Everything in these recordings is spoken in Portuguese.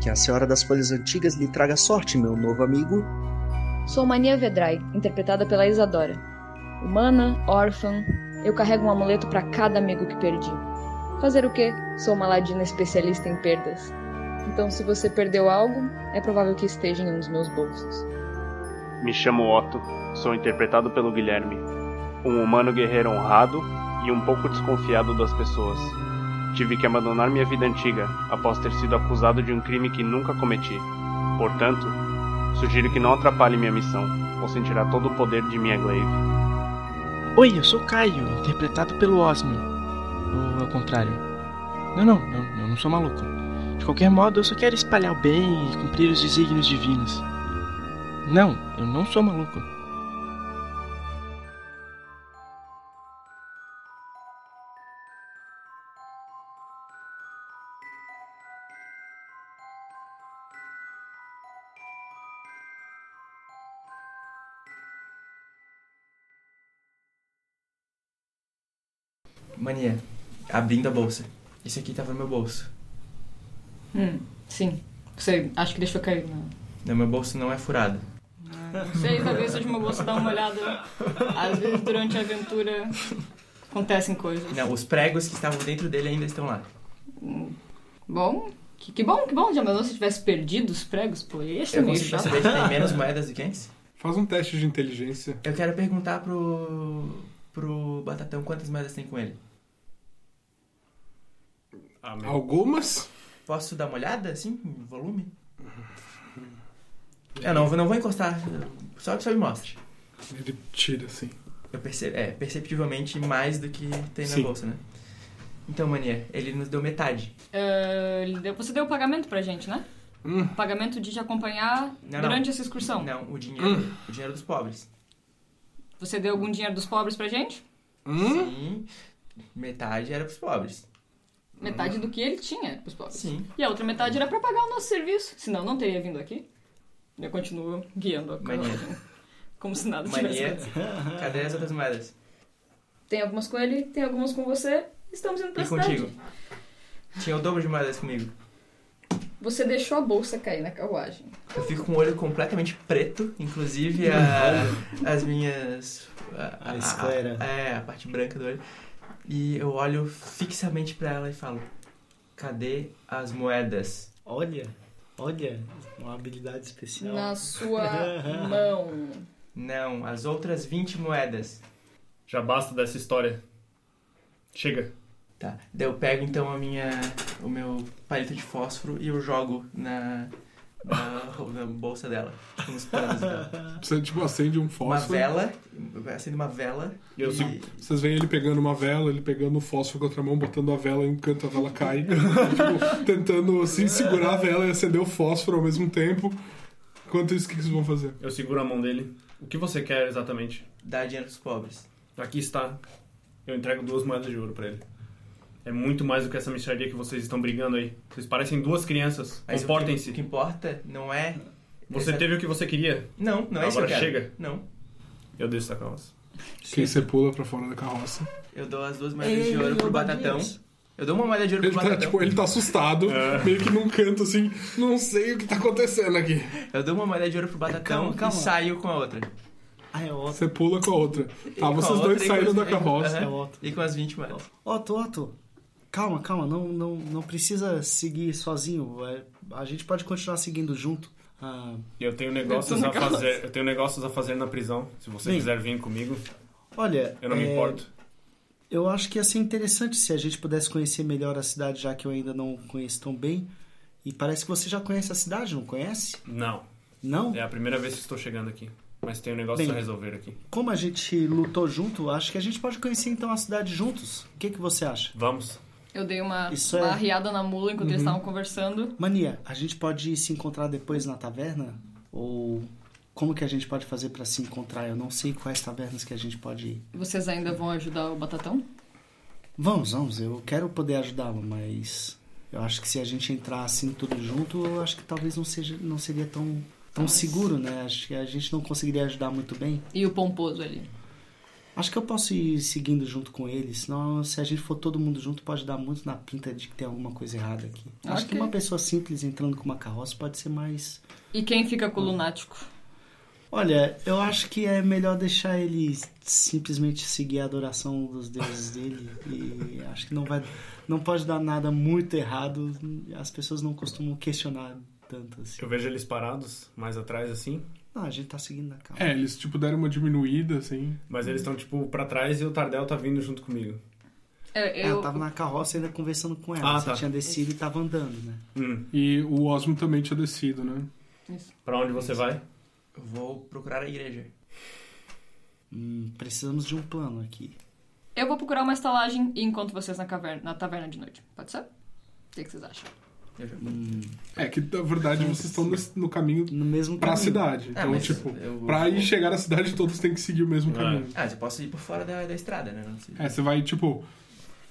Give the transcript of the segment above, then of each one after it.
Que a Senhora das Folhas Antigas lhe traga sorte, meu novo amigo. Sou Mania Vedrai, interpretada pela Isadora. Humana, órfã, eu carrego um amuleto para cada amigo que perdi. Fazer o quê? Sou uma ladina especialista em perdas. Então, se você perdeu algo, é provável que esteja em um dos meus bolsos. Me chamo Otto, sou interpretado pelo Guilherme, um humano guerreiro honrado e um pouco desconfiado das pessoas. Tive que abandonar minha vida antiga após ter sido acusado de um crime que nunca cometi. Portanto, sugiro que não atrapalhe minha missão, ou sentirá todo o poder de minha glaive. Oi, eu sou Caio, interpretado pelo Osmio. Ou ao contrário. Não, não, não, eu não sou maluco. De qualquer modo, eu só quero espalhar o bem e cumprir os desígnios divinos. Não, eu não sou maluco. Mania, abrindo a bolsa. Esse aqui tava no meu bolso. Hum, sim. Você acha que deixou cair? Não. Não, meu bolso não é furado. Não sei, talvez seja uma você dar uma olhada. Às vezes, durante a aventura, acontecem coisas. Não, os pregos que estavam dentro dele ainda estão lá. Bom, que, que bom, que bom. Já mandou se tivesse perdido os pregos? Pô, esse é Eu meio consigo chato. saber que tem menos moedas do que antes? Faz um teste de inteligência. Eu quero perguntar pro. pro Batatão quantas moedas tem com ele. Ah, meu. Algumas? Posso dar uma olhada, assim, em volume? Eu não, eu não vou encostar. Só que só me mostre. Ele tira assim. Eu percebo, é, perceptivelmente mais do que tem na Sim. bolsa, né? Então, Mania, ele nos deu metade. Ah, ele deu- você deu o pagamento pra gente, né? Hum. O pagamento de te acompanhar Não, durante não. essa excursão. Não, o dinheiro, o dinheiro dos pobres. Você deu algum dinheiro dos pobres pra gente? Hum? Sim, metade era pros pobres. Metade do que ele tinha pros pobres. Sim. E a outra metade era pra pagar o nosso serviço. Senão, não teria vindo aqui. Eu continuo guiando a carruagem. Como se nada tivesse acontecido. cadê as outras moedas? Tem algumas com ele, tem algumas com você. Estamos indo pra E cidade. contigo? Tinha o dobro de moedas comigo. Você deixou a bolsa cair na carruagem. Eu fico com o olho completamente preto, inclusive a- as minhas. A, A esclera. é, a parte branca do olho. E eu olho fixamente pra ela e falo: Cadê as moedas? Olha, olha, uma habilidade especial. Na sua mão. Não, as outras 20 moedas. Já basta dessa história. Chega. Tá. Daí eu pego então a minha. o meu palito de fósforo e eu jogo na. Na, na bolsa dela. Tipo nos panos dela. Você tipo acende um Uma fósforo. vela. Eu acendo uma vela. Eu e- Vocês veem ele pegando uma vela, ele pegando o fósforo com a outra mão, botando a vela em um canto, a vela cai. tipo, tentando assim segurar a vela e acender o fósforo ao mesmo tempo. Enquanto isso, o que vocês vão fazer? Eu seguro a mão dele. O que você quer exatamente? Dá dinheiro pros pobres. Aqui está. Eu entrego duas moedas de ouro pra ele. É muito mais do que essa mixaria que vocês estão brigando aí. Vocês parecem duas crianças. Mas o que- O Comportem-se. que importa não é. Você essa- teve o que você queria. Não, não é isso Agora chega. Não. Eu desço da carroça. Quem você pula pra fora da carroça. Eu dou as duas moedas de ouro pro. Batatão. Eu dou uma moeda de ouro Ele pro tá, Batatão. tipo, ele tá assustado, É. meio que num canto assim, não sei o que tá acontecendo aqui. Eu dou uma moeda de ouro pro Batatão Calma, calma. e saio com a outra. Ah, é Otto. Você pula com a outra. Tá, vocês outra dois saíram da carroça. É. E com as 20 moedas. Otto, Otto. Calma, calma, não, não, não precisa seguir sozinho. É, a gente pode continuar seguindo junto. Ah, Eu tenho negócios a fazer. Eu tenho negócios a fazer na prisão. Se você Bem. quiser vir comigo, olha, eu não me é, importo. Eu acho que ia ser interessante se a gente pudesse conhecer melhor a cidade, já que eu ainda não conheço tão bem. E parece que você já conhece a cidade, não conhece? Não. Não? É a primeira vez que estou chegando aqui. Mas tenho negócios Bem. a resolver aqui. Como a gente lutou junto, acho que a gente pode conhecer então a cidade juntos. O que, que você acha? Vamos. Eu dei uma, Isso é- arriada na mula enquanto eles estavam conversando. Mania, a gente pode se encontrar depois na taverna? Ou como que a gente pode fazer pra se encontrar? Eu não sei quais tavernas que a gente pode ir. Vocês ainda vão ajudar o Batatão? Vamos, vamos. Eu quero poder ajudá-lo, mas eu acho que se a gente entrar assim tudo junto, eu acho que talvez não seja, não seria tão tão Mas- seguro, né? Acho que a gente não conseguiria ajudar muito bem. E o Pomposo ali. Acho que eu posso ir seguindo junto com ele, senão se a gente for todo mundo junto pode dar muito na pinta de que tem alguma coisa errada aqui. Acho que uma pessoa simples entrando com uma carroça pode ser mais E quem fica com o lunático? Olha, eu acho que é melhor deixar ele simplesmente seguir a adoração dos deuses dele e acho que não vai não pode dar nada muito errado. As pessoas não costumam questionar tanto assim. Eu vejo eles parados mais atrás assim, Não, a gente tá seguindo na calma. É, eles tipo deram uma diminuída, assim. mas eles estão tipo pra trás e o Tardel tá vindo junto comigo. É, Ah, eu, eu tava na carroça ainda conversando com ela. Ah, Você tá. tinha descido e tava andando, né? Hum. E o Osmo também tinha descido, né? Isso. Pra onde você vai? Eu vou procurar a igreja. Hum, precisamos de um plano aqui. eu vou procurar uma estalagem e encontro vocês na, caverna, na taverna de noite. Pode ser? O que, que vocês acham? Eu já... Hum, É que na verdade vocês estão no, no caminho no mesmo pra caminho. cidade. Ah, Então, tipo, eu vou- pra ir chegar na cidade todos têm que seguir o mesmo Ah. caminho. Ah, você posso ir por fora da, da estrada, né? Não sei. É, você vai, tipo,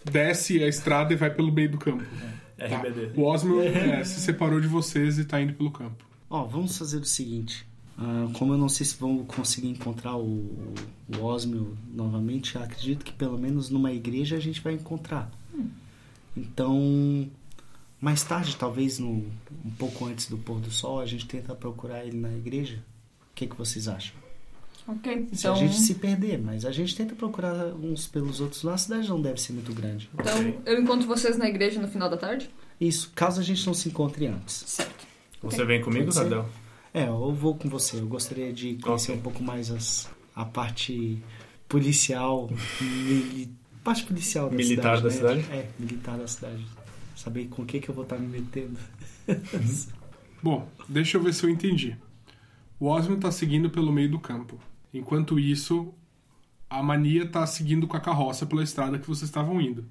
desce a estrada e vai pelo meio do campo. Tá. RBD. O Osmo é, se separou de vocês e tá indo pelo campo. Ó, vamos fazer o seguinte. Ah, como eu não sei se vamos conseguir encontrar o, o Osmio novamente, acredito que pelo menos numa igreja a gente vai encontrar. Então, mais tarde, talvez no, um pouco antes do pôr do sol, a gente tenta procurar ele na igreja. O que, que vocês acham? Ok, Se então, a gente se perder, mas a gente tenta procurar uns pelos outros lá, a cidade não deve ser muito grande. então eu encontro vocês na igreja no final da tarde? Isso, caso a gente não se encontre antes. Certo. Você vem comigo. Tardel? É, eu vou com você. Eu gostaria de conhecer Ok. um pouco mais as, a parte policial, mili, parte policial da Militar cidade. da né? cidade? É, militar da cidade. Saber com o que, que eu vou estar me metendo. Bom, deixa eu ver se eu entendi. O Osmo tá seguindo pelo meio do campo. Enquanto isso, a Mania tá seguindo com a carroça pela estrada que vocês estavam indo.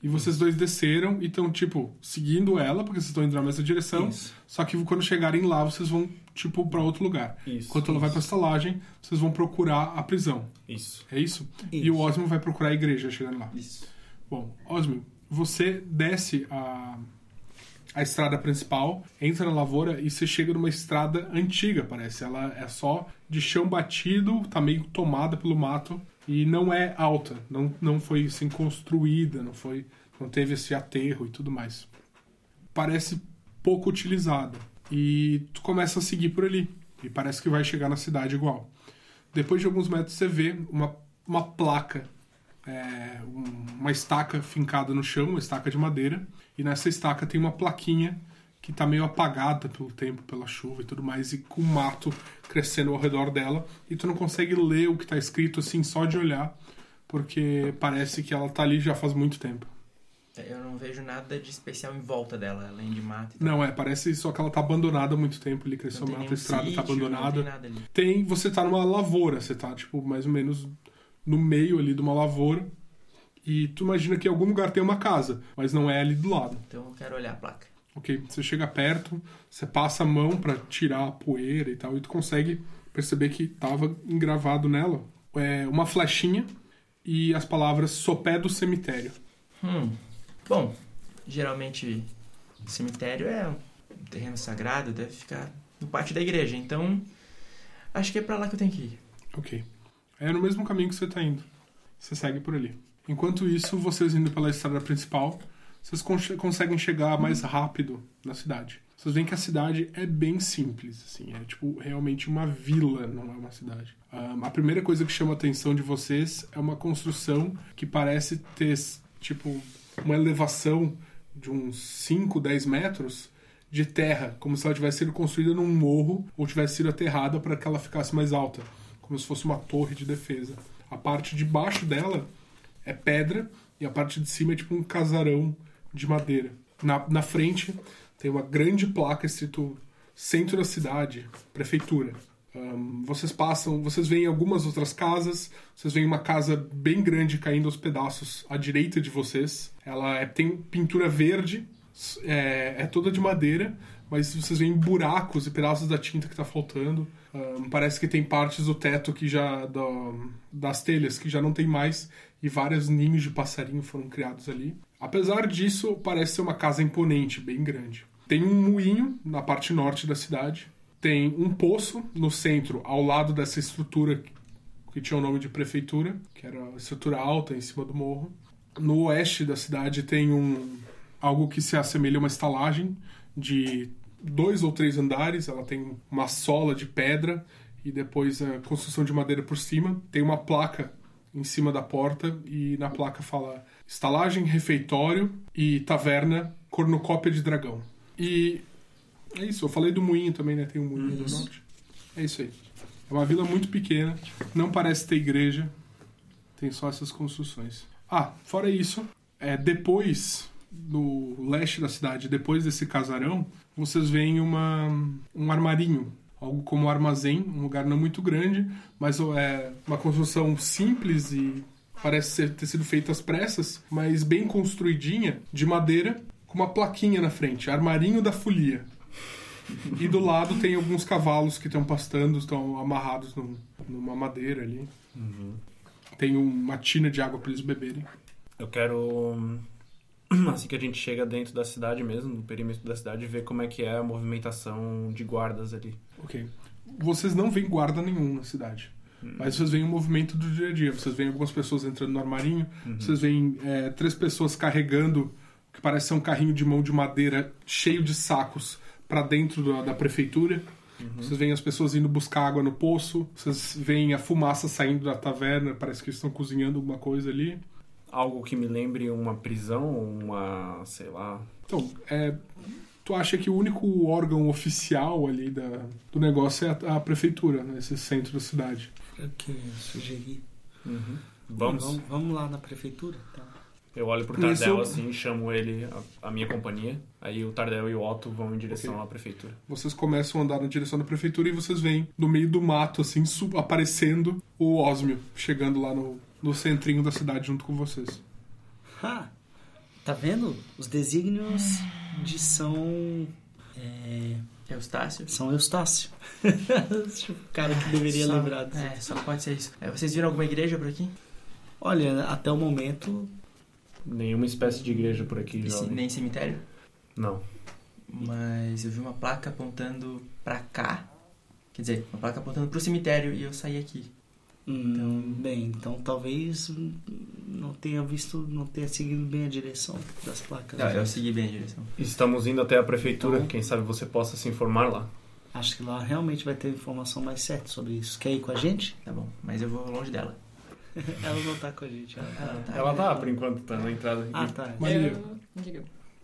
E vocês dois desceram e estão, tipo, seguindo ela, porque vocês estão indo na mesma direção. Isso. Só que quando chegarem lá, vocês vão, tipo, pra outro lugar. Isso. Enquanto ela vai pra estalagem, vocês vão procurar a prisão. Isso. É isso? E o Osmo vai procurar a igreja chegando lá. Isso. Bom, Osmo, você desce a, a estrada principal, entra na lavoura e você chega numa estrada antiga, parece. Ela é só de chão batido, tá meio tomada pelo mato e não é alta, não, não foi assim construída, não foi, não teve esse aterro e tudo mais. Parece pouco utilizada e tu começa a seguir por ali e parece que vai chegar na cidade igual. Depois de alguns metros você vê uma, uma placa é, um- uma estaca fincada no chão, uma estaca de madeira, e nessa estaca tem uma plaquinha que tá meio apagada pelo tempo, pela chuva e tudo mais, e com mato crescendo ao redor dela, e tu não consegue ler o que tá escrito assim só de olhar, porque parece que ela tá ali já faz muito tempo. Eu não vejo nada de especial em volta dela, além de mato e. Não, é, parece só que ela tá abandonada há muito tempo, ali Não cresceu mato, a estrada tá sítio, abandonada. Não tem. Tem, você tá numa lavoura, você tá, tipo, mais ou menos no meio ali de uma lavoura, e tu imagina que em algum lugar tem uma casa, mas não é ali do lado. Então eu quero olhar a placa. Ok, você chega perto, você passa a mão pra tirar a poeira e tal, e tu consegue perceber que tava engravado nela é, uma flechinha e as palavras sopé do cemitério. Hum. Bom, geralmente cemitério é um terreno sagrado, deve ficar no pátio da igreja. Então, acho que é pra lá que eu tenho que ir. Ok. É no mesmo caminho que você tá indo. Você segue por ali. Enquanto isso, vocês indo pela estrada principal, vocês con- conseguem chegar mais rápido na cidade. Vocês veem que a cidade é bem simples, assim, é tipo realmente uma vila, não é uma cidade. Ahn, a primeira coisa que chama a atenção de vocês é uma construção que parece ter, tipo, uma elevação de uns 5, 10 metros de terra, como se ela tivesse sido construída num morro ou tivesse sido aterrada para que ela ficasse mais alta, como se fosse uma torre de defesa. A parte de baixo dela é pedra e a parte de cima é tipo um casarão de madeira. Na, na frente tem uma grande placa escrito Centro da Cidade, Prefeitura. Ahn, vocês passam, vocês veem algumas outras casas, vocês veem uma casa bem grande caindo aos pedaços à direita de vocês. Ela é- tem pintura verde, é, é toda de madeira, mas vocês veem buracos e pedaços da tinta que está faltando. Ahn, parece que tem partes do teto que já. do- das telhas que já não tem mais, e vários ninhos de passarinho foram criados ali. Apesar disso, parece ser uma casa imponente, bem grande. Tem um moinho na parte norte da cidade. Tem um poço no centro, ao lado dessa estrutura que tinha o nome de prefeitura, que era a estrutura alta em cima do morro. No oeste da cidade tem um algo que se assemelha a uma estalagem de dois ou três andares. Ela tem uma sola de pedra e depois a construção de madeira por cima. Tem uma placa em cima da porta e na placa fala estalagem, refeitório e taverna cornucópia de dragão. E é isso, eu falei do moinho também, né? Tem um moinho do norte. É isso aí. É uma vila muito pequena, não parece ter igreja, tem só essas construções. Ah, fora isso, é, depois no leste da cidade, depois desse casarão, vocês veem uma, um armarinho, algo como um armazém, um lugar não muito grande, mas é uma construção simples e parece ter sido feita às pressas, mas bem construidinha, de madeira, com uma plaquinha na frente, armarinho da folia. E do lado tem alguns cavalos que estão pastando, estão amarrados num- numa madeira ali. Tem uma tina de água para eles beberem. Eu quero, hum, assim que a gente chega dentro da cidade mesmo, no perímetro da cidade, ver como é que é a movimentação de guardas ali. Ok. Vocês não veem guarda nenhum na cidade. Mas vocês veem o movimento do dia a dia. Vocês veem algumas pessoas entrando no armarinho. Vocês veem é, três pessoas carregando o que parece ser um carrinho de mão de madeira cheio de sacos para dentro da, da prefeitura. Vocês veem as pessoas indo buscar água no poço. Vocês veem a fumaça saindo da taverna. Parece que eles estão cozinhando alguma coisa ali. Algo que me lembre uma prisão, uma, sei lá... Então, é, tu acha que o único órgão oficial ali da, do negócio é a, a prefeitura, né, esse centro da cidade. O que eu sugeri? Vamos. Vamos, vamos lá na prefeitura? Tá. Eu olho pro Tardel assim, chamo ele, a, a minha companhia. Aí o Tardel e o Otto vão em direção Ok. à prefeitura. Vocês começam a andar na direção da prefeitura e vocês veem no meio do mato, assim, sub- aparecendo o Osmio, chegando lá no, no centrinho da cidade junto com vocês. Ha! Tá vendo? Os desígnios de São. É, Eustácio. São Eustácio. o cara que deveria Só- lembrar disso. É, só pode ser isso. É, vocês viram alguma igreja por aqui? Olha, até o momento. Nenhuma espécie de igreja por aqui, Esse- jovem. nem cemitério? Não. Mas eu vi uma placa apontando pra cá. Quer dizer, uma placa apontando pro cemitério e eu saí aqui. Hum, bem, então talvez não tenha visto, não tenha seguido bem a direção das placas. Não, eu segui bem a direção. Estamos indo até a prefeitura. Então- Quem sabe você possa se informar lá. Acho que lá realmente vai ter informação mais certa sobre isso. Quer ir com a gente? Tá bom, mas eu vou longe dela. Ela não tá com a gente. Ela tá... Ela tá. Ela tá, por enquanto, tá na entrada. Ah, tá. Maria,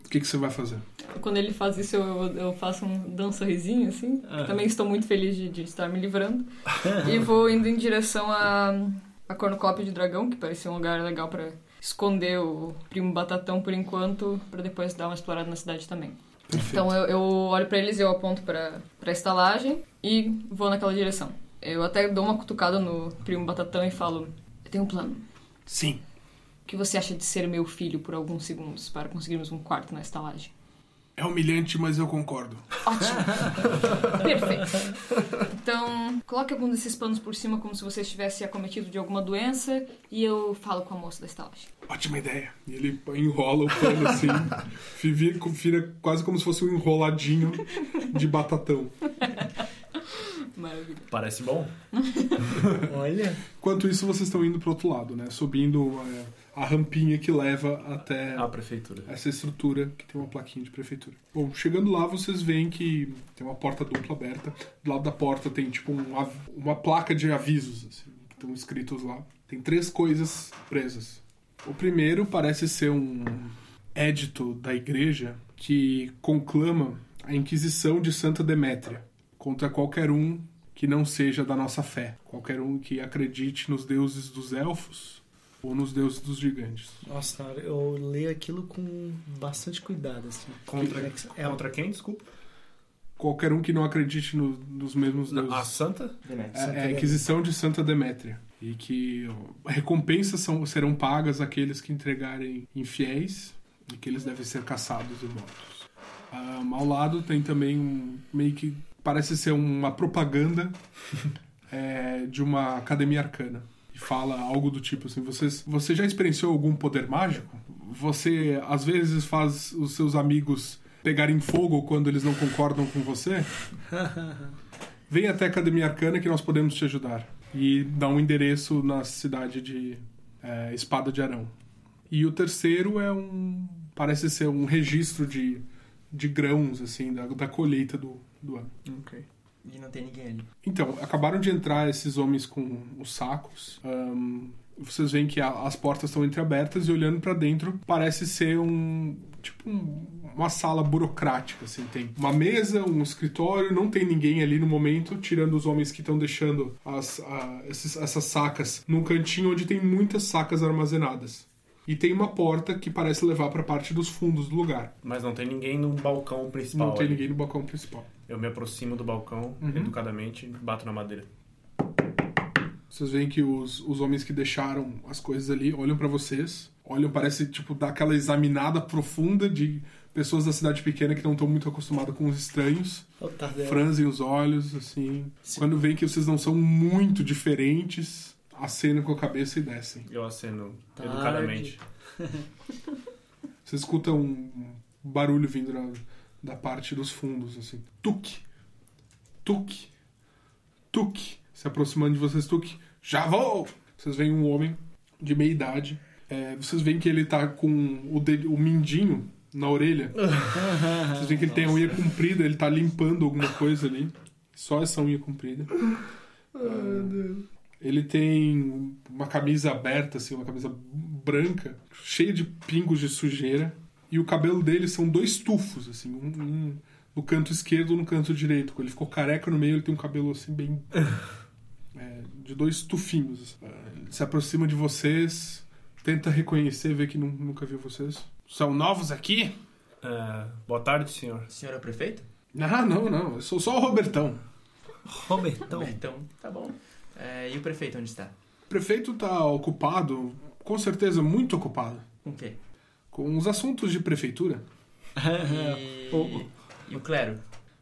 o que, que você vai fazer? Quando ele faz isso, eu, eu faço um dá sorrisinho, assim. Aham. Também estou muito feliz de, de estar me livrando. e vou indo em direção a, a cornucópia de dragão, que parece um lugar legal pra esconder o primo Batatão por enquanto, pra depois dar uma explorada na cidade também. Então eu, eu olho pra eles e eu aponto pra, pra estalagem e vou naquela direção. Eu até dou uma cutucada no primo Batatão e falo: Eu tenho um plano. Sim. O que você acha de ser meu filho por alguns segundos para conseguirmos um quarto na estalagem? É humilhante, mas eu concordo. Ótimo. Perfeito. Então, coloque algum desses panos por cima como se você estivesse acometido de alguma doença e eu falo com a moça da estalagem. Ótima ideia. E ele enrola o pano assim, vira, vira quase como se fosse um enroladinho de batatão. Maravilha. Parece bom. Olha. Enquanto isso, vocês estão indo pro outro lado, né? Subindo é, a rampinha que leva até A prefeitura. essa estrutura que tem uma plaquinha de prefeitura. Bom, chegando lá, vocês veem que tem uma porta dupla aberta. Do lado da porta tem tipo um av- uma placa de avisos assim, que estão escritos lá. Tem três coisas presas. O primeiro parece ser um édito da igreja que conclama a Inquisição de Santa Demétria contra qualquer um que não seja da nossa fé, qualquer um que acredite nos deuses dos elfos ou nos deuses dos gigantes. Nossa, eu leio aquilo com bastante cuidado, assim. Contra, É, contra quem, desculpa? qualquer um que não acredite no- nos mesmos deuses. A santa? É, é a Inquisição de Santa Demétria. E que ó, recompensas são, serão pagas àqueles que entregarem infiéis e que eles devem ser caçados e mortos. Ah, ao lado tem também um, meio que parece ser uma propaganda é, de uma academia arcana. E fala algo do tipo assim: vocês, você já experienciou algum poder mágico? Você às vezes faz os seus amigos pegarem fogo quando eles não concordam com você? Vem até a Academia Arcana que nós podemos te ajudar. E dá um endereço na cidade de é, Espada de Arão. E o terceiro é um. Parece ser um registro de, de grãos, assim, da, da colheita do, do ano. Ok. E não tem ninguém ali. Então, acabaram de entrar esses homens com os sacos. Ahn, vocês veem que a- as portas estão entreabertas e olhando pra dentro parece ser um tipo um- uma sala burocrática, assim, tem uma mesa, um escritório, não tem ninguém ali no momento, tirando os homens que estão deixando as, a- esses- essas sacas num cantinho onde tem muitas sacas armazenadas. E tem uma porta que parece levar pra parte dos fundos do lugar. Mas não tem ninguém no balcão principal. Não tem ali. ninguém no balcão principal. Eu me aproximo do balcão, Uhum. educadamente, bato na madeira. Vocês veem que os, os homens que deixaram as coisas ali olham pra vocês, olham, parece, tipo, dar aquela examinada profunda de pessoas da cidade pequena que não estão muito acostumadas com os estranhos, Tardel. franzem os olhos, assim. Sim. Quando veem que vocês não são muito diferentes, acenam com a cabeça e descem. Eu aceno Tarde. educadamente. Vocês escutam um barulho vindo da, da parte dos fundos, assim. Tuque! Tuque! Tuque! Se aproximando de vocês, Tuque. Já vou! Vocês veem um homem de meia idade. É, vocês veem que ele tá com o, dedo, o mindinho na orelha. Vocês veem que ele tem a unha comprida, ele tá limpando alguma coisa ali. Só essa unha comprida. Ah, ele tem uma camisa aberta, assim, uma camisa branca, cheia de pingos de sujeira. E o cabelo dele são dois tufos, assim, um, um no canto esquerdo e no canto direito. Quando ele ficou careca no meio, ele tem um cabelo assim bem. é, de dois tufinhos. assim. Ele se aproxima de vocês, tenta reconhecer, vê que nu- nunca viu vocês. São novos aqui? É, boa tarde, senhor. O senhor é o prefeito? Ah, não, não. Eu sou só o Robertão. Robertão. Então, tá bom. É, e o prefeito onde está? O prefeito tá ocupado, com certeza muito ocupado, Com o quê? Com os assuntos de prefeitura. E... e o clero?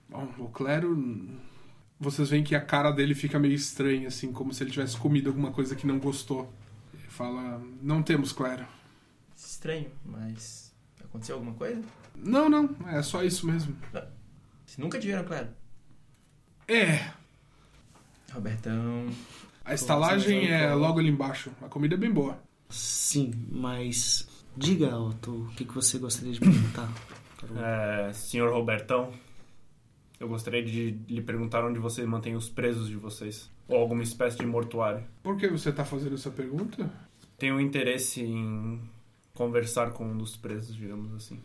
Bom, o clero. Vocês veem que a cara dele fica meio estranha, assim, como se ele tivesse comido alguma coisa que não gostou. Ele fala: Não temos clero. Estranho, mas... Aconteceu alguma coisa? Não, não, é só isso mesmo. Vocês nunca tiveram clero? É, Robertão... a estalagem é logo ali embaixo. A comida é bem boa. Sim, mas diga, Otto, o que, que você gostaria de perguntar? É, senhor Robertão, eu gostaria de lhe perguntar onde você mantém os presos de vocês. Ou alguma espécie de mortuário. Por que você tá fazendo essa pergunta? Tenho interesse em conversar com um dos presos, digamos assim.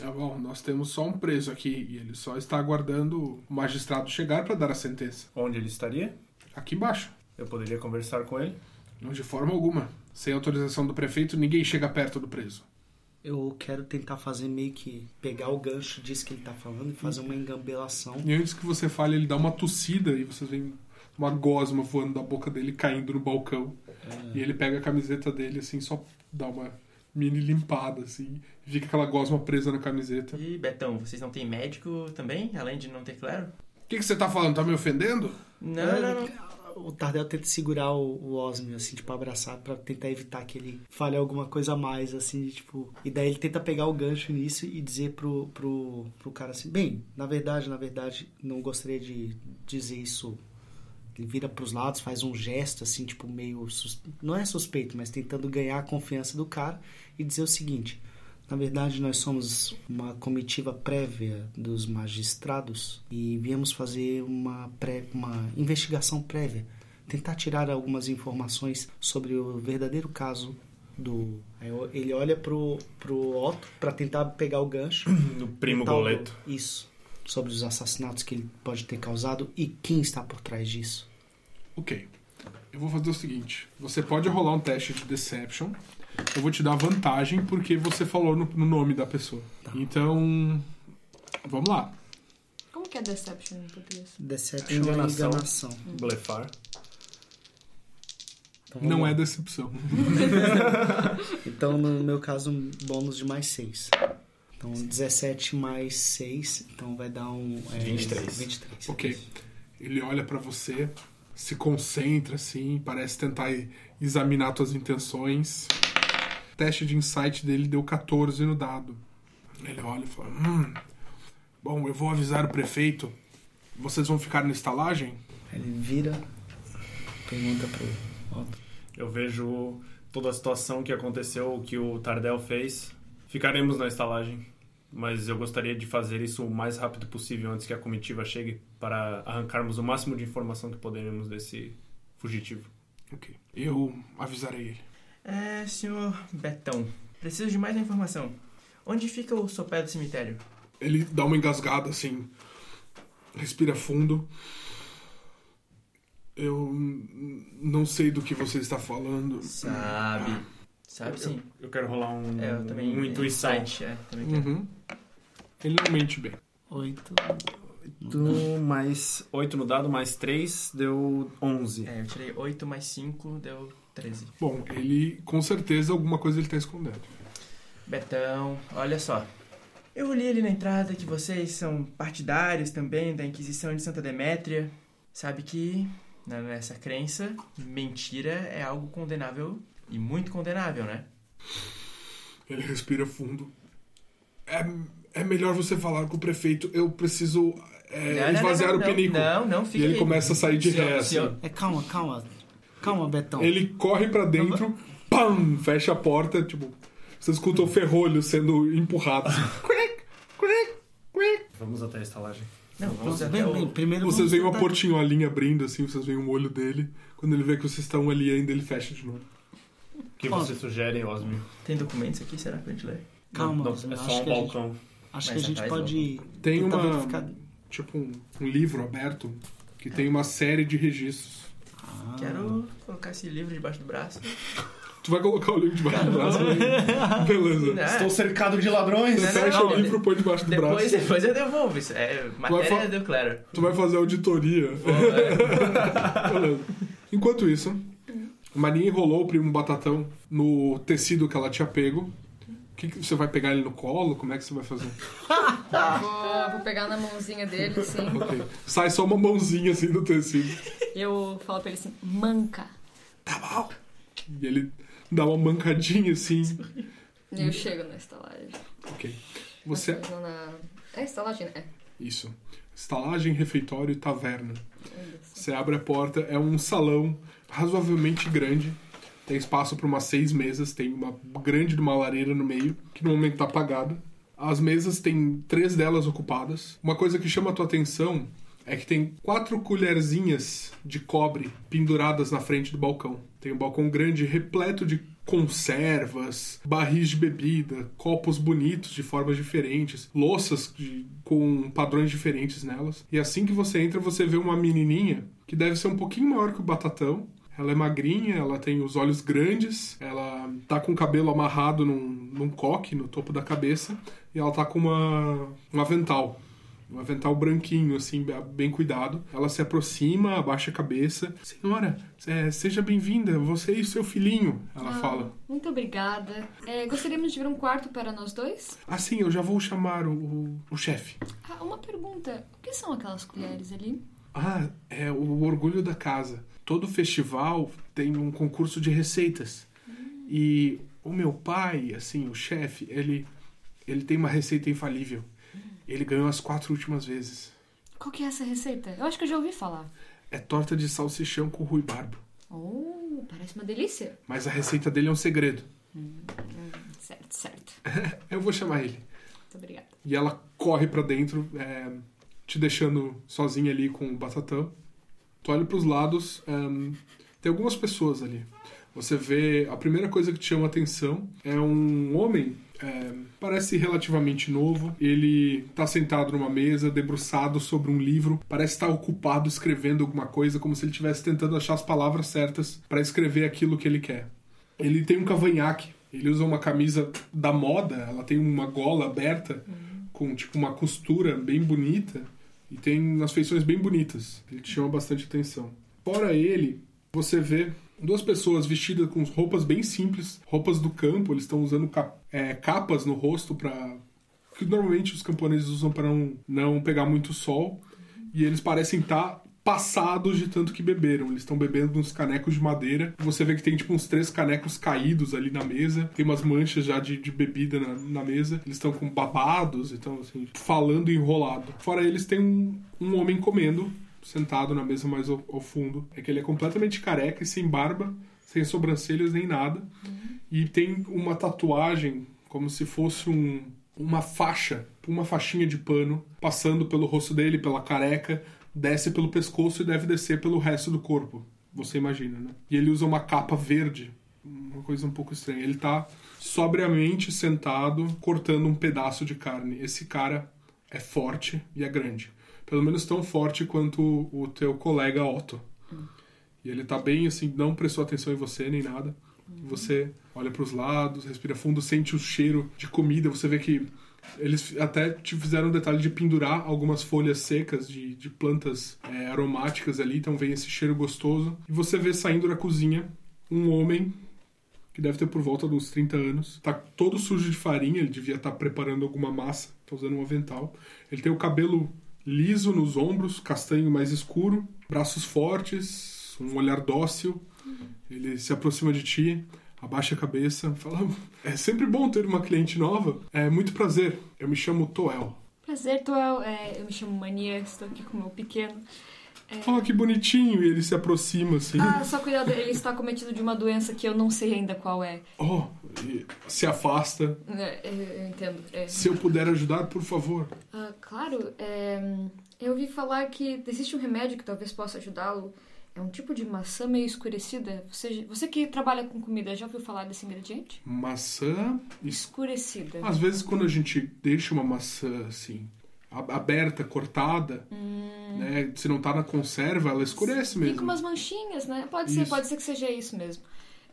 Ah, bom, nós temos só um preso aqui e ele só está aguardando o magistrado chegar para dar a sentença. Onde ele estaria? Aqui embaixo. Eu poderia conversar com ele? Não de forma alguma. Sem autorização do prefeito, ninguém chega perto do preso. Eu quero tentar fazer meio que pegar o gancho disso que ele tá falando e fazer uma engambelação. E antes que você fale, ele dá uma tossida e vocês veem uma gosma voando da boca dele caindo no balcão. E ele pega a camiseta dele, assim, só dá uma mini limpada, assim. Fica aquela gosma presa na camiseta. O E Betão, vocês não têm médico também, além de não ter clero? que, que você tá falando? Tá me ofendendo? Não, não, não. O Tardel tenta segurar o, o Osmio, assim, tipo, abraçar pra tentar evitar que ele fale alguma coisa a mais, assim, tipo. E daí ele tenta pegar o gancho nisso e dizer pro, pro, pro cara assim: bem, na verdade, na verdade, não gostaria de dizer isso. Ele vira pros lados, faz um gesto, assim, tipo, meio. sus- Não é suspeito, mas tentando ganhar a confiança do cara e dizer o seguinte. Na verdade, nós somos uma comitiva prévia dos magistrados e viemos fazer uma, pré, uma investigação prévia, tentar tirar algumas informações sobre o verdadeiro caso do. Ele olha pro, pro Otto para tentar pegar o gancho. Do primo boleto. Isso. Sobre os assassinatos que ele pode ter causado e quem está por trás disso. Ok. Eu vou fazer o seguinte: você pode rolar um teste de Deception. Eu vou te dar vantagem porque você falou no, no nome da pessoa. Então, vamos lá. Como que é Deception em português? Deception Enganação. é enganação. Blefar. Então, Não vamos é lá. decepção. Então, no meu caso, um bônus de mais 6. Então, 17 mais 6, então vai dar um... É, 23. 23. Ok. Ele olha pra você, se concentra assim, parece tentar examinar tuas intenções. O teste de insight dele deu 14 no dado. Ele olha e fala: Hum, bom, eu vou avisar o prefeito. Vocês vão ficar na estalagem? Ele vira, pergunta pro Otto. Eu vejo toda a situação que aconteceu, o que o Tardel fez. Ficaremos na estalagem, mas eu gostaria de fazer isso o mais rápido possível antes que a comitiva chegue para arrancarmos o máximo de informação que poderemos desse fugitivo. Ok. Eu avisarei ele. É, senhor Betão, preciso de mais informação. Onde fica o sopé do cemitério? Ele dá uma engasgada assim, respira fundo. Eu não sei do que você está falando. Sabe. Sabe sim. Eu quero rolar um, É, eu também. um intuição. Insight, é, também quero. Uhum. Ele não mente bem. 8. Do mais 8 no dado, mais 3, deu 11. É, eu tirei 8 mais 5, deu 13. Bom, ele com certeza alguma coisa ele está escondendo. Betão, olha só. Eu li ali na entrada que vocês são partidários também da Inquisição de Santa Demétria. Sabe que, na- nessa crença, mentira é algo condenável e muito condenável, né? Ele respira fundo. É, é melhor você falar com o prefeito. Eu preciso é, Não, esvaziar não, o não, pinico. Não, não, fique E ele aí. começa a sair de ré. assim. É, calma, calma. Calma, Betão. Ele corre pra dentro, pam, fecha a porta, tipo, você escuta o ferrolho sendo empurrado. Vamos até a estalagem. Não, vamos Bem, até bem, o... primeiro Vocês veem uma portinholinha abrindo, assim, vocês veem o olho dele. Quando ele vê que vocês estão ali ainda, ele fecha de novo. O que Ó. você sugere, Osmio? Tem documentos aqui, será pra gente ler? Calma, Não, eu é acho só um que a gente- balcão. Acho que a gente pode Tem uma. verificar. Tipo, um, um livro aberto que tem uma série de registros. Ah, Quero colocar esse livro debaixo do braço. Tu vai colocar o livro debaixo do braço? né? Beleza. Não, Estou cercado de ladrões! Você Não, fecha não, o livro e põe debaixo do Depois, braço. depois eu devolvo. Isso é matéria fa-. Tu vai fazer auditoria. Beleza. Enquanto isso, Marinha enrolou o primo Batatão no tecido que ela tinha pego. O que, que você vai pegar ele no colo? Como é que você vai fazer? Vou, vou pegar na mãozinha dele, assim. Ok. Sai só uma mãozinha assim do tecido. Eu falo pra ele assim, manca. Tá bom. E ele dá uma mancadinha assim. E eu chego na estalagem. Ok. Você. Na... É estalagem, né? É. Isso. Estalagem, refeitório e taverna. Você abre a porta, é um salão razoavelmente grande. Tem espaço para umas seis mesas, tem uma grande de uma lareira no meio, que no momento tá apagada. As mesas tem três delas ocupadas. Uma coisa que chama a tua atenção é que tem quatro colherzinhas de cobre penduradas na frente do balcão. Tem um balcão grande repleto de conservas, barris de bebida, copos bonitos de formas diferentes, louças de- com padrões diferentes nelas. E assim que você entra, você vê uma menininha que deve ser um pouquinho maior que o Batatão. Ela é magrinha, ela tem os olhos grandes, ela tá com o cabelo amarrado num, num coque no topo da cabeça e ela tá com uma, um avental. Um avental branquinho, assim, bem cuidado. Ela se aproxima, abaixa a cabeça. Senhora, é, seja bem-vinda, você e seu filhinho, ela Ah, fala. Muito obrigada. É, gostaríamos de ver um quarto para nós dois? Ah, sim, eu já vou chamar o, o, o chefe. Ah, uma pergunta. O que são aquelas colheres ali? Ah, é o orgulho da casa. Todo festival tem um concurso de receitas. E o meu pai, assim, o chefe, ele, ele tem uma receita infalível. Ele ganhou as quatro últimas vezes. Qual que é essa receita? Eu acho que eu já ouvi falar. É torta de salsichão com ruibarbo. Oh, parece uma delícia. Mas a receita dele é um segredo. Certo, certo. Eu vou chamar ele. Muito obrigada. E ela corre pra dentro, é, te deixando sozinha ali com o batatão. Tu olha pros lados, é, tem algumas pessoas ali. Você vê, a primeira coisa que te chama a atenção é um homem, é, parece relativamente novo. Ele tá sentado numa mesa, debruçado sobre um livro, parece estar ocupado escrevendo alguma coisa, como se ele estivesse tentando achar as palavras certas para escrever aquilo que ele quer. Ele tem um cavanhaque. Ele usa uma camisa da moda, ela tem uma gola aberta com tipo uma costura bem bonita e tem umas feições bem bonitas. Ele te chama bastante atenção. Fora ele, você vê duas pessoas vestidas com roupas bem simples, roupas do campo. Eles estão usando é, capas no rosto para que normalmente os camponeses usam para não, não pegar muito sol. E eles parecem estar passados de tanto que beberam. Eles estão bebendo uns canecos de madeira. Você vê que tem tipo uns três canecos caídos ali na mesa. Tem umas manchas já de, de bebida na, na, mesa. Eles estão com babados, então assim, falando enrolado. Fora eles tem um, um homem comendo, sentado na mesa mais ao, ao, fundo. É que ele é completamente careca e sem barba, sem sobrancelhas nem nada. Uhum. E tem uma tatuagem como se fosse um, uma faixa, uma faixinha de pano passando pelo rosto dele, pela careca, desce pelo pescoço e deve descer pelo resto do corpo. Você imagina, né? E ele usa uma capa verde, uma coisa um pouco estranha. Ele tá sobriamente sentado cortando um pedaço de carne. Esse cara é forte e é grande. Pelo menos tão forte quanto o teu colega Otto. E ele tá bem assim, não prestou atenção em você nem nada. Você olha para os lados, respira fundo, sente o cheiro de comida. Você vê que eles até te fizeram o detalhe de pendurar algumas folhas secas de, de plantas é, aromáticas ali, então vem esse cheiro gostoso. E você vê saindo da cozinha um homem que deve ter por volta de uns 30 anos. Tá todo sujo de farinha, ele devia estar tá preparando alguma massa, tá usando um avental. Ele tem o cabelo liso nos ombros, castanho mais escuro, braços fortes, um olhar dócil. Ele se aproxima de ti abaixa a cabeça, fala: É sempre bom ter uma cliente nova. É muito prazer. Eu me chamo Toel. Prazer, Toel. É, eu me chamo Mania, estou aqui com o meu pequeno. É... Oh, que bonitinho! E ele se aproxima assim. Ah, só cuidado, ele está cometido de uma doença que eu não sei ainda qual é. Oh, se afasta. É, eu entendo. É. Se eu puder ajudar, por favor. Ah, claro. É, eu ouvi falar que existe um remédio que talvez possa ajudá-lo. É um tipo de maçã meio escurecida. Você, você que trabalha com comida, já ouviu falar desse ingrediente? Maçã escurecida. Às vezes quando a gente deixa uma maçã assim aberta, cortada, hum. né? Se não tá na conserva, ela escurece mesmo. Fica umas manchinhas, né? Pode isso. ser, pode ser que seja isso mesmo.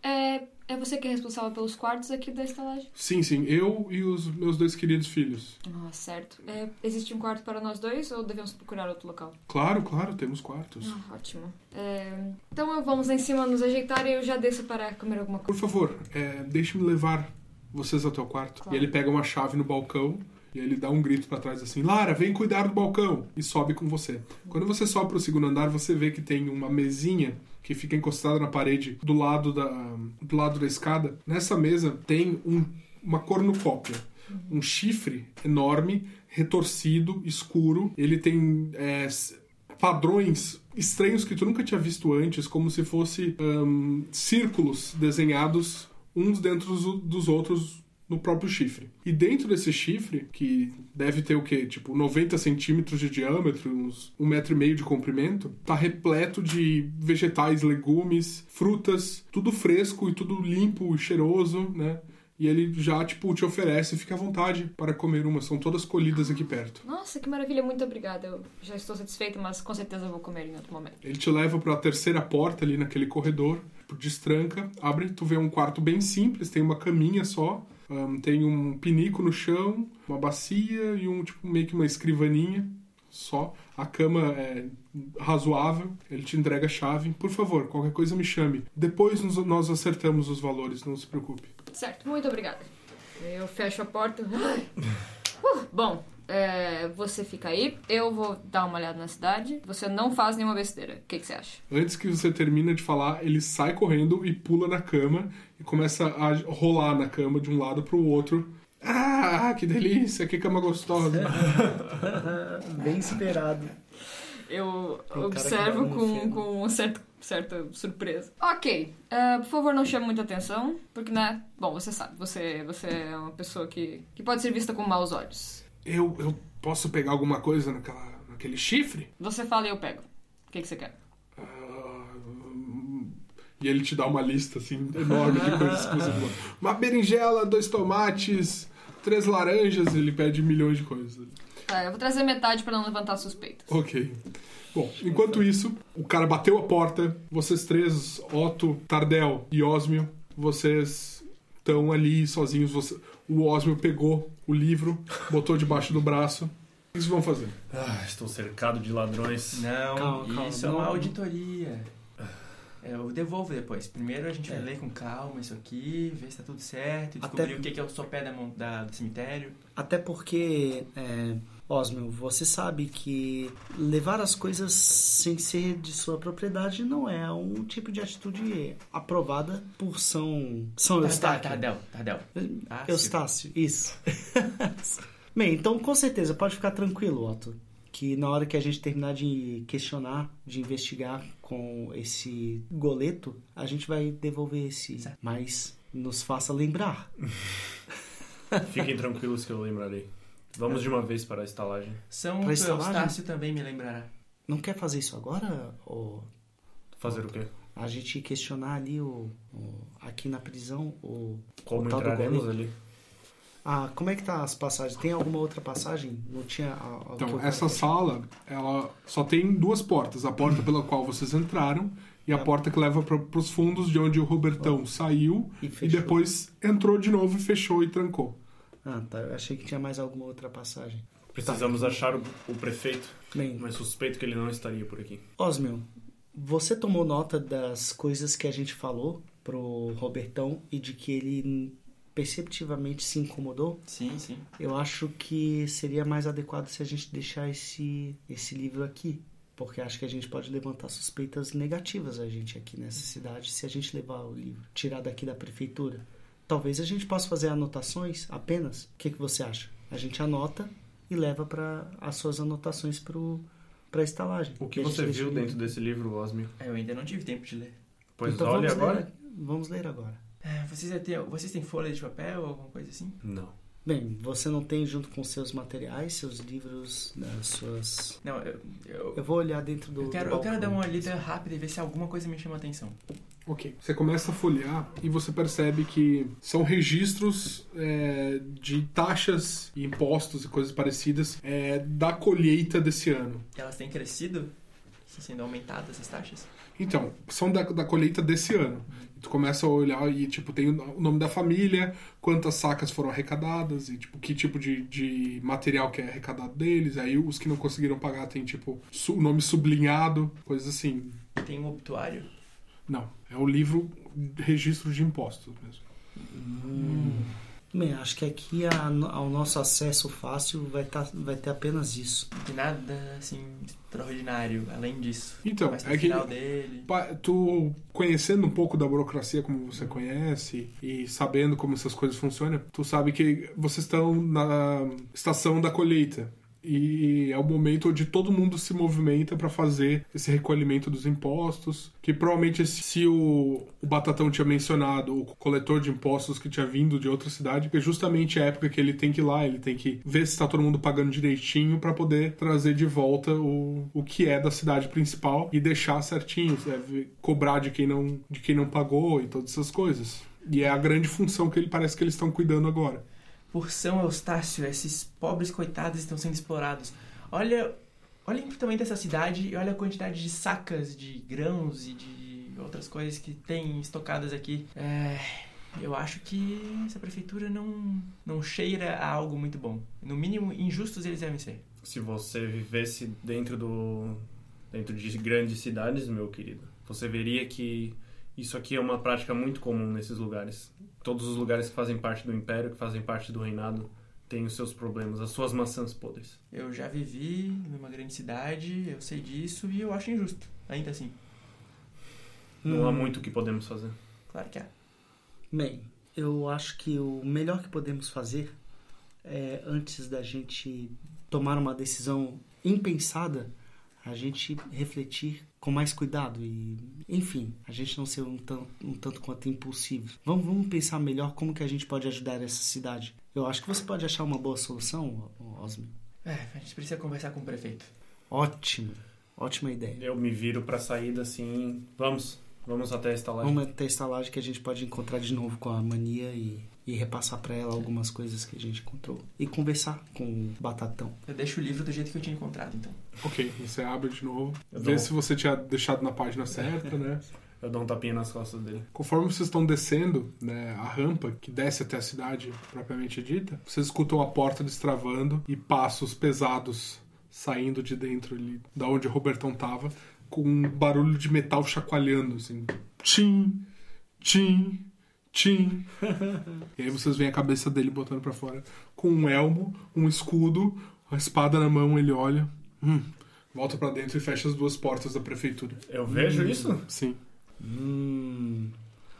É, é você que é responsável pelos quartos aqui da estalagem? Sim, sim. Eu e os meus dois queridos filhos. Ah, certo. É, existe um quarto para nós dois ou devemos procurar outro local? Claro, claro, temos quartos. Ah, ótimo. É, então vamos lá em cima nos ajeitar e eu já desço para comer alguma coisa. Por favor, é, deixe-me levar vocês ao teu quarto. Claro. E ele pega uma chave no balcão e ele dá um grito para trás assim: Lara, vem cuidar do balcão! E sobe com você. Quando você sobe para o segundo andar, você vê que tem uma mesinha que fica encostada na parede do lado da, do lado da escada. Nessa mesa tem um, uma cornucópia. Um chifre enorme, retorcido, escuro. Ele tem é, padrões estranhos que tu nunca tinha visto antes, como se fosse um, círculos desenhados uns dentro dos outros no próprio chifre. E dentro desse chifre, que deve ter o quê? Tipo, 90 centímetros de diâmetro, uns um metro e meio de comprimento, tá repleto de vegetais, legumes, frutas, tudo fresco e tudo limpo e cheiroso, né? E ele já, tipo, te oferece, fica à vontade para comer uma. São todas colhidas aqui perto. Nossa, que maravilha, muito obrigada. Eu já estou satisfeita, mas com certeza vou comer em outro momento. Ele te leva para a terceira porta ali naquele corredor, destranca, abre, tu vê um quarto bem simples, tem uma caminha só, um, tem um pinico no chão, uma bacia e um tipo meio que uma escrivaninha só. A cama é razoável, ele te entrega a chave. Por favor, qualquer coisa me chame. Depois nós acertamos os valores, não se preocupe. Certo, muito obrigada. Eu fecho a porta. Uh, bom, é, você fica aí, eu vou dar uma olhada na cidade. Você não faz nenhuma besteira. O que, que, você acha? Antes que você termine de falar, ele sai correndo e pula na cama e começa a rolar na cama de um lado pro outro. Ah, que delícia, que cama gostosa. Bem esperado. Eu observo com, com um certo, certa surpresa. Ok, uh, por favor não chame muita atenção, porque, né, bom, você sabe, você, você é uma pessoa que, que pode ser vista com maus olhos. Eu, eu posso pegar alguma coisa naquela, naquele chifre? Você fala e eu pego. O que, que você quer? E ele te dá uma lista assim enorme de coisas que você falou. Uma berinjela, dois tomates, três laranjas. Ele pede milhões de coisas. Tá, eu vou trazer metade para não levantar suspeitas. Ok. Bom, enquanto isso, o cara bateu a porta. Vocês três, Otto, Tardel e Osmio, vocês estão ali sozinhos. Você, o Osmio pegou o livro, botou debaixo do braço O que vocês vão fazer? Ah, estou cercado de ladrões. Não, Calma, calma, isso é não- uma auditoria. É, Eu devolvo depois. Primeiro a gente vai É. ler com calma isso aqui, ver se tá tudo certo, Até- descobrir o que é o sopé da, da- do cemitério. Até porque, é, Osmio, você sabe que levar as coisas sem ser de sua propriedade não é um tipo de atitude aprovada por São, São Tá, Eustáquio. Tardel, Tardel. Eustácio, isso. Bem, então com certeza, pode ficar tranquilo, Otto. Que na hora que a gente terminar de questionar, de investigar com esse goleto, a gente vai devolver esse. Certo. Mas nos faça lembrar. Fiquem tranquilos que eu lembrarei. Vamos de uma vez para a estalagem. São Pra estalagem? Eustácio também me lembrará. Não quer fazer isso agora? Ou Fazer o quê? a gente questionar ali o, o- aqui na prisão o, Como o entraremos ali? Ah, como é que tá as passagens? Tem alguma outra passagem? Não tinha. a- a- Então, essa sala, ela só tem duas portas. A porta pela qual vocês entraram e a Tá. porta que leva para os fundos de onde o Robertão saiu E e depois entrou de novo e fechou e trancou. Ah, tá. Eu achei que tinha mais alguma outra passagem. Precisamos achar o, o prefeito, Bem, mas suspeito que ele não estaria por aqui. Osmio, você tomou nota das coisas que a gente falou pro Robertão e de que ele perceptivamente se incomodou? Sim, sim. Eu acho que seria mais adequado se a gente deixar esse, esse livro aqui. Porque acho que a gente pode levantar suspeitas negativas a gente aqui nessa cidade se a gente levar o livro, tirar daqui da prefeitura. Talvez a gente possa fazer anotações apenas. O que, que você acha? A gente anota e leva para as suas anotações para a estalagem. O que você viu o livro. dentro desse livro, Osmio? Eu ainda não tive tempo de ler. Pois Então vamos agora. Ler, vamos ler agora. Ah, Vocês têm, vocês têm folha de papel ou alguma coisa assim? Não. Bem, você não tem junto com seus materiais, seus livros, as suas. Não, eu, eu, Eu vou olhar dentro do. eu quero, do eu quero dar uma lida rápida e ver se alguma coisa me chama a atenção. Ok. Você começa a folhear e você percebe que são registros é, de taxas e impostos e coisas parecidas é, da colheita desse ano. Elas têm crescido? Estão sendo aumentadas essas taxas? Então, são da, da colheita desse ano. Tu começa a olhar e, tipo, tem o nome da família, quantas sacas foram arrecadadas e, tipo, que tipo de, de material que é arrecadado deles. Aí os que não conseguiram pagar tem, tipo, su- o nome sublinhado, coisas assim. Tem um obituário? Não, é o livro de registro de impostos mesmo. Bem, acho que aqui a- ao nosso acesso fácil vai, tá, vai ter apenas isso. Tem nada, assim, extraordinário além disso. Então, é que- final dele... Tu conhecendo um pouco da burocracia como você conhece e sabendo como essas coisas funcionam, tu sabe que vocês estão na estação da colheita. E é o momento onde todo mundo se movimenta para fazer esse recolhimento dos impostos. Que provavelmente, se o, o Batatão tinha mencionado o coletor de impostos que tinha vindo de outra cidade, é justamente a época que ele tem que ir lá, ele tem que ver se está todo mundo pagando direitinho para poder trazer de volta o, o que é da cidade principal e deixar certinho, deve cobrar de quem não de quem não pagou e todas essas coisas. E é a grande função que ele parece que eles estão cuidando agora. Por São Eustácio, esses pobres coitados estão sendo explorados. Olha, olhem o tamanho dessa cidade e olha a quantidade de sacas de grãos e de outras coisas que tem estocadas aqui. É, eu acho que essa prefeitura não, não cheira a algo muito bom. No mínimo, injustos eles devem ser. Se você vivesse dentro do dentro de grandes cidades, meu querido, você veria que isso aqui é uma prática muito comum nesses lugares. Todos os lugares que fazem parte do império, que fazem parte do reinado, têm os seus problemas, as suas maçãs podres. Eu já vivi numa grande cidade, eu sei disso e eu acho injusto, ainda assim. Não há Hum. muito o que podemos fazer. Claro que há. Bem, eu acho que o melhor que podemos fazer é, antes da gente tomar uma decisão impensada, a gente refletir com mais cuidado e, enfim, a gente não ser um, um tanto quanto impulsivo. Vamos, vamos pensar melhor como que a gente pode ajudar essa cidade. Eu acho que você pode achar uma boa solução, Osmi. É, a gente precisa conversar com o prefeito. Ótimo, ótima ideia. Eu me viro pra saída assim. Vamos, vamos até a estalagem. Vamos até a estalagem que a gente pode encontrar de novo com a mania e, e repassar pra ela algumas coisas que a gente encontrou. E conversar com o Batatão. Eu deixo o livro do jeito que eu tinha encontrado, então. Ok, você abre de novo, Eu vê dou- se você tinha deixado na página certa, né? Eu dou um tapinha nas costas dele. Conforme vocês estão descendo, né, a rampa que desce até a cidade propriamente dita, vocês escutam a porta destravando e passos pesados saindo de dentro ali, da onde o Robertão tava, com um barulho de metal chacoalhando, assim. Tchim, tchim, tchim. e aí vocês veem a cabeça dele botando pra fora, com um elmo, um escudo, a espada na mão, ele olha. Hum, volta pra dentro e fecha as duas portas da prefeitura. Eu vejo isso? Sim. Hum.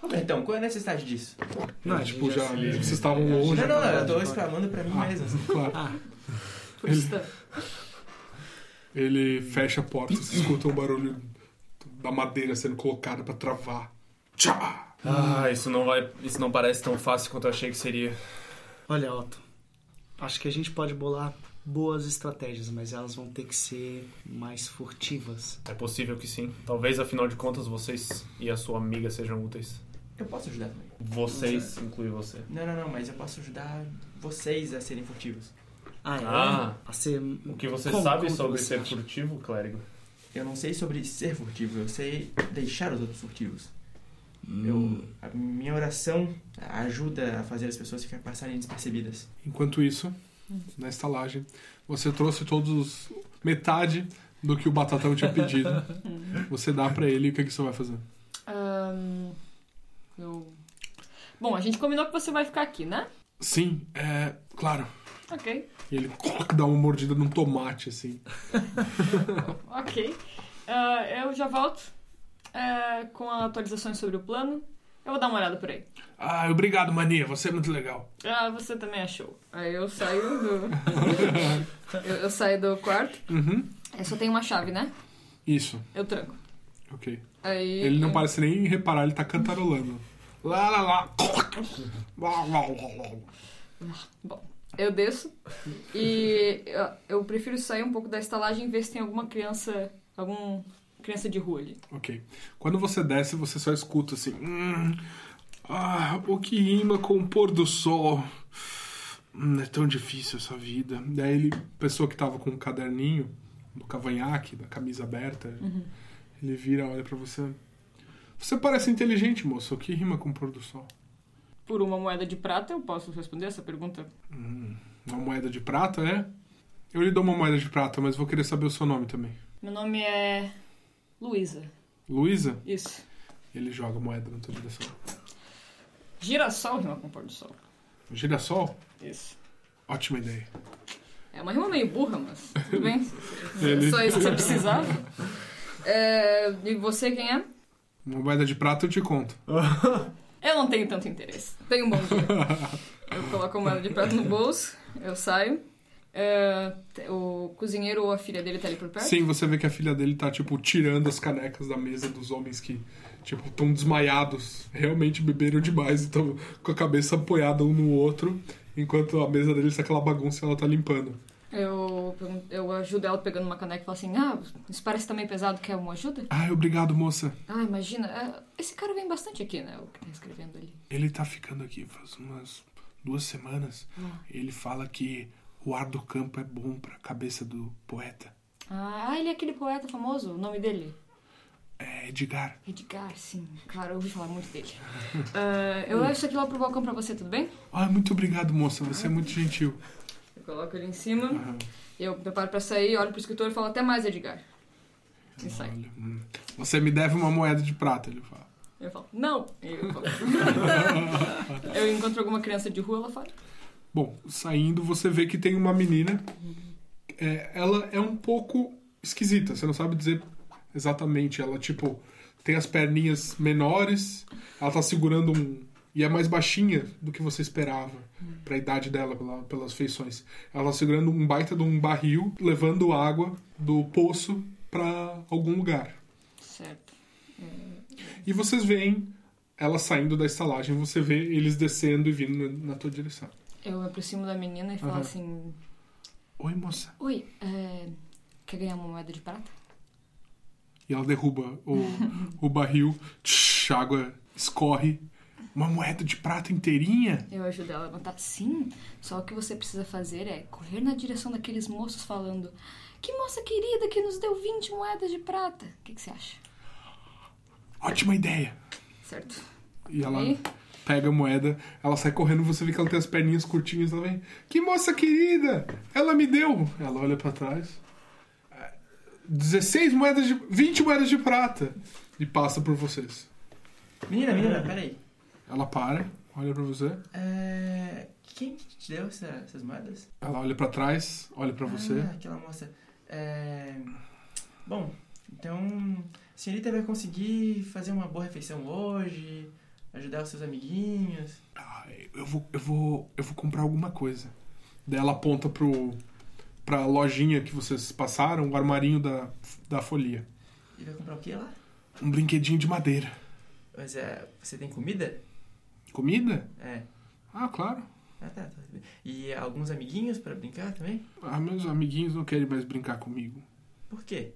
Robertão, qual é a necessidade disso? Não, a tipo, já, já se- vocês estavam Não, longe. não, não, eu tô exclamando pra mim mesmo. assim. Claro. Por isso tá. Ele fecha a porta, você escuta um barulho da madeira sendo colocada pra travar. Tchá! Ah, isso não vai. Isso não parece tão fácil quanto eu achei que seria. Olha, Otto, acho que a gente pode bolar boas estratégias, mas elas vão ter que ser mais furtivas. É possível que sim. Talvez, afinal de contas, vocês e a sua amiga sejam úteis. Eu posso ajudar também. Vocês, inclui você. Não, não, não, mas eu posso ajudar vocês a serem furtivos. Ah, é? Ah. A ser... O que você Como- sabe como que sobre você ser acha? furtivo, clérigo? Eu não sei sobre ser furtivo, eu sei deixar os outros furtivos. Hum. Eu, a minha oração ajuda a fazer as pessoas ficarem passarem despercebidas. Enquanto isso, na estalagem, você trouxe todos os... metade do que o Batatão tinha pedido. Você dá pra ele e o que, que você vai fazer? Ahn, eu... Bom, a gente combinou que você vai ficar aqui, né? Sim, é. Claro. Ok. E ele dá uma mordida num tomate, assim. Ok. Ah, eu já volto é, com atualizações sobre o plano. Eu vou dar uma olhada por aí. Ah, obrigado, mania. Você é muito legal. Ah, você também achou. Aí eu saio do. eu, eu saio do quarto. Uhum. Eu só tenho uma chave, né? Isso, Eu tranco. ok. Aí. Ele não parece nem reparar, ele tá cantarolando. Lá, lá, lá. Bom, eu desço e eu, eu prefiro sair um pouco da estalagem e ver se tem alguma criança. algum criança de rua ali. Ok. Quando você desce, você só escuta assim. "Hum, ah, o que rima com o pôr do sol. Hum, é tão difícil essa vida. Daí ele, pessoa que tava com um caderninho, do cavanhaque, da camisa aberta, ele vira, olha pra você. Você parece inteligente, moço. O que rima com o pôr do sol? Por uma moeda de prata, eu posso responder essa pergunta? Uma moeda de prata, é? Eu lhe dou uma moeda de prata, mas vou querer saber o seu nome também. Meu nome é. Luísa. Luísa? Isso. Ele joga moeda na tua direção. Girassol rima com pôr do sol. Girassol? Isso. Ótima ideia. É uma rima meio burra, mas tudo bem. Ele- Só isso que você precisava. É, e você quem é? Uma moeda de prata eu te conto. Eu não tenho tanto interesse. Tenha um bom dia. Eu coloco a moeda de prata no bolso, eu saio. É, o cozinheiro ou a filha dele tá ali por perto? Sim, você vê que a filha dele tá, tipo, tirando as canecas da mesa dos homens que, tipo, estão desmaiados. Realmente beberam demais e estão com a cabeça apoiada um no outro, enquanto a mesa deles tá aquela bagunça e ela tá limpando. Eu, eu ajudo ela pegando uma caneca e falo assim: Ah, isso parece também pesado, quer uma ajuda? Ai, obrigado, moça. Ah, imagina, é, esse cara vem bastante aqui, né? O que tá escrevendo ali. Ele tá ficando aqui faz umas duas semanas. Ele fala que o ar do campo é bom pra cabeça do poeta. Ah, ele é aquele poeta famoso, o nome dele? É Edgar. Edgar, sim. Claro, eu ouvi falar muito dele. Ah, eu levo isso aqui lá pro balcão pra você, tudo bem? Ai, muito obrigado, moça. Você é muito gentil. Eu coloco ele em cima, eu preparo pra sair, olho pro escritor e falo até mais, Edgar. E sai. Hum. Você me deve uma moeda de prata, ele fala. Eu falo, não! Eu, falo. eu encontro alguma criança de rua, ela fala. Bom, saindo você vê que tem uma menina. É, ela é um pouco esquisita, você não sabe dizer exatamente. Ela, tipo, tem as perninhas menores, ela tá segurando um. E é mais baixinha do que você esperava, pra idade dela, pela- pelas feições. Ela tá segurando um baita de um barril, levando água do poço pra algum lugar. Certo. E vocês veem ela saindo da estalagem, você vê eles descendo e vindo na tua direção. Eu aproximo da menina e falo Aham. assim: Oi, moça. Oi, é, quer ganhar uma moeda de prata? E ela derruba o, o barril, tch, a água escorre. Uma moeda de prata inteirinha? Eu ajudo ela a levantar. Sim, só o que você precisa fazer é correr na direção daqueles moços falando: Que moça querida que nos deu 20 moedas de prata. O que, que você acha? Ótima ideia. Certo. E ela E? Pega a moeda, ela sai correndo, você vê que ela tem as perninhas curtinhas, ela vem. Que moça querida! Ela me deu! Ela olha pra trás. É, 16 moedas de. 20 moedas de prata! E passa por vocês. Menina, menina, peraí. Ela para, olha pra você. É... Quem que te deu essa- essas moedas? Ela olha pra trás, olha pra você. Ah, aquela moça. É... Bom, então a senhorita vai conseguir fazer uma boa refeição hoje, ajudar os seus amiguinhos. Ah, eu vou, eu vou, eu vou comprar alguma coisa. Daí ela aponta pro pra lojinha que vocês passaram, o armarinho da, da folia. E vai comprar o que lá? Um brinquedinho de madeira. Mas é, você tem comida? Comida? É. Ah, claro. Ah, tá, tá. E alguns amiguinhos pra brincar também? Ah, meus amiguinhos não querem mais brincar comigo. Por quê?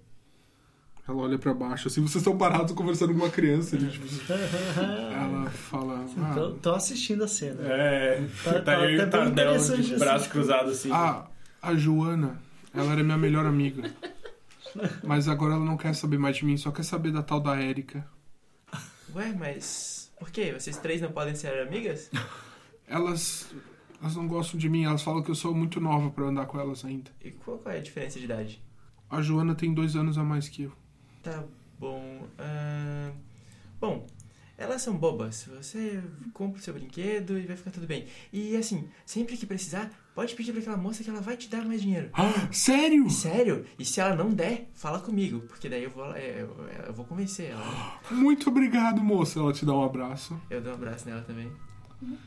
Ela olha pra baixo, assim, vocês estão parados conversando com uma criança. ali, tipo, ela fala. Ah, Tô, tô assistindo a cena. É, Tá- tá, tá- eu tá bem interessante de assim. braço cruzado assim. ah, a Joana, ela era minha melhor amiga. Mas agora ela não quer saber mais de mim, só quer saber da tal da Érica. Ué, mas. Por quê? Vocês três não podem ser amigas? Elas. Elas não gostam de mim, elas falam que eu sou muito nova pra andar com elas ainda. E qual, qual é a diferença de idade? A Joana tem dois anos a mais que eu. Tá bom. ahn, Bom, elas são bobas. Você compra o seu brinquedo e vai ficar tudo bem. E assim, sempre que precisar, pode pedir pra aquela moça que ela vai te dar mais dinheiro. Ah, sério? Sério? E se ela não der, fala comigo, porque daí eu vou, é, eu, eu vou convencer ela. Muito obrigado, moça. Ela te dá um abraço. Eu dou um abraço nela também.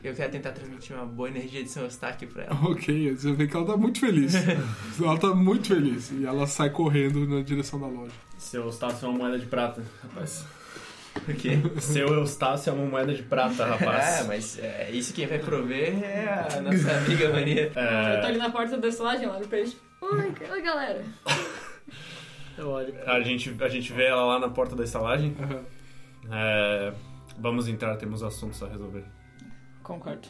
Eu quero tentar transmitir uma boa energia de São Eustáquio pra ela. Ok, você vê que ela tá muito feliz. ela tá muito feliz. E ela sai correndo na direção da loja. Seu Eustácio é uma moeda de prata, rapaz. Por quê? Seu Eustácio é uma moeda de prata, rapaz. mas é, isso quem vai prover é a nossa amiga Maria. Eu tô É, ali na porta da estalagem, olho pra eles. Oi, oi, galera. Eu olho. a, gente, a gente vê ela lá na porta da estalagem. Aham. É, vamos entrar, temos assuntos a resolver. Concordo.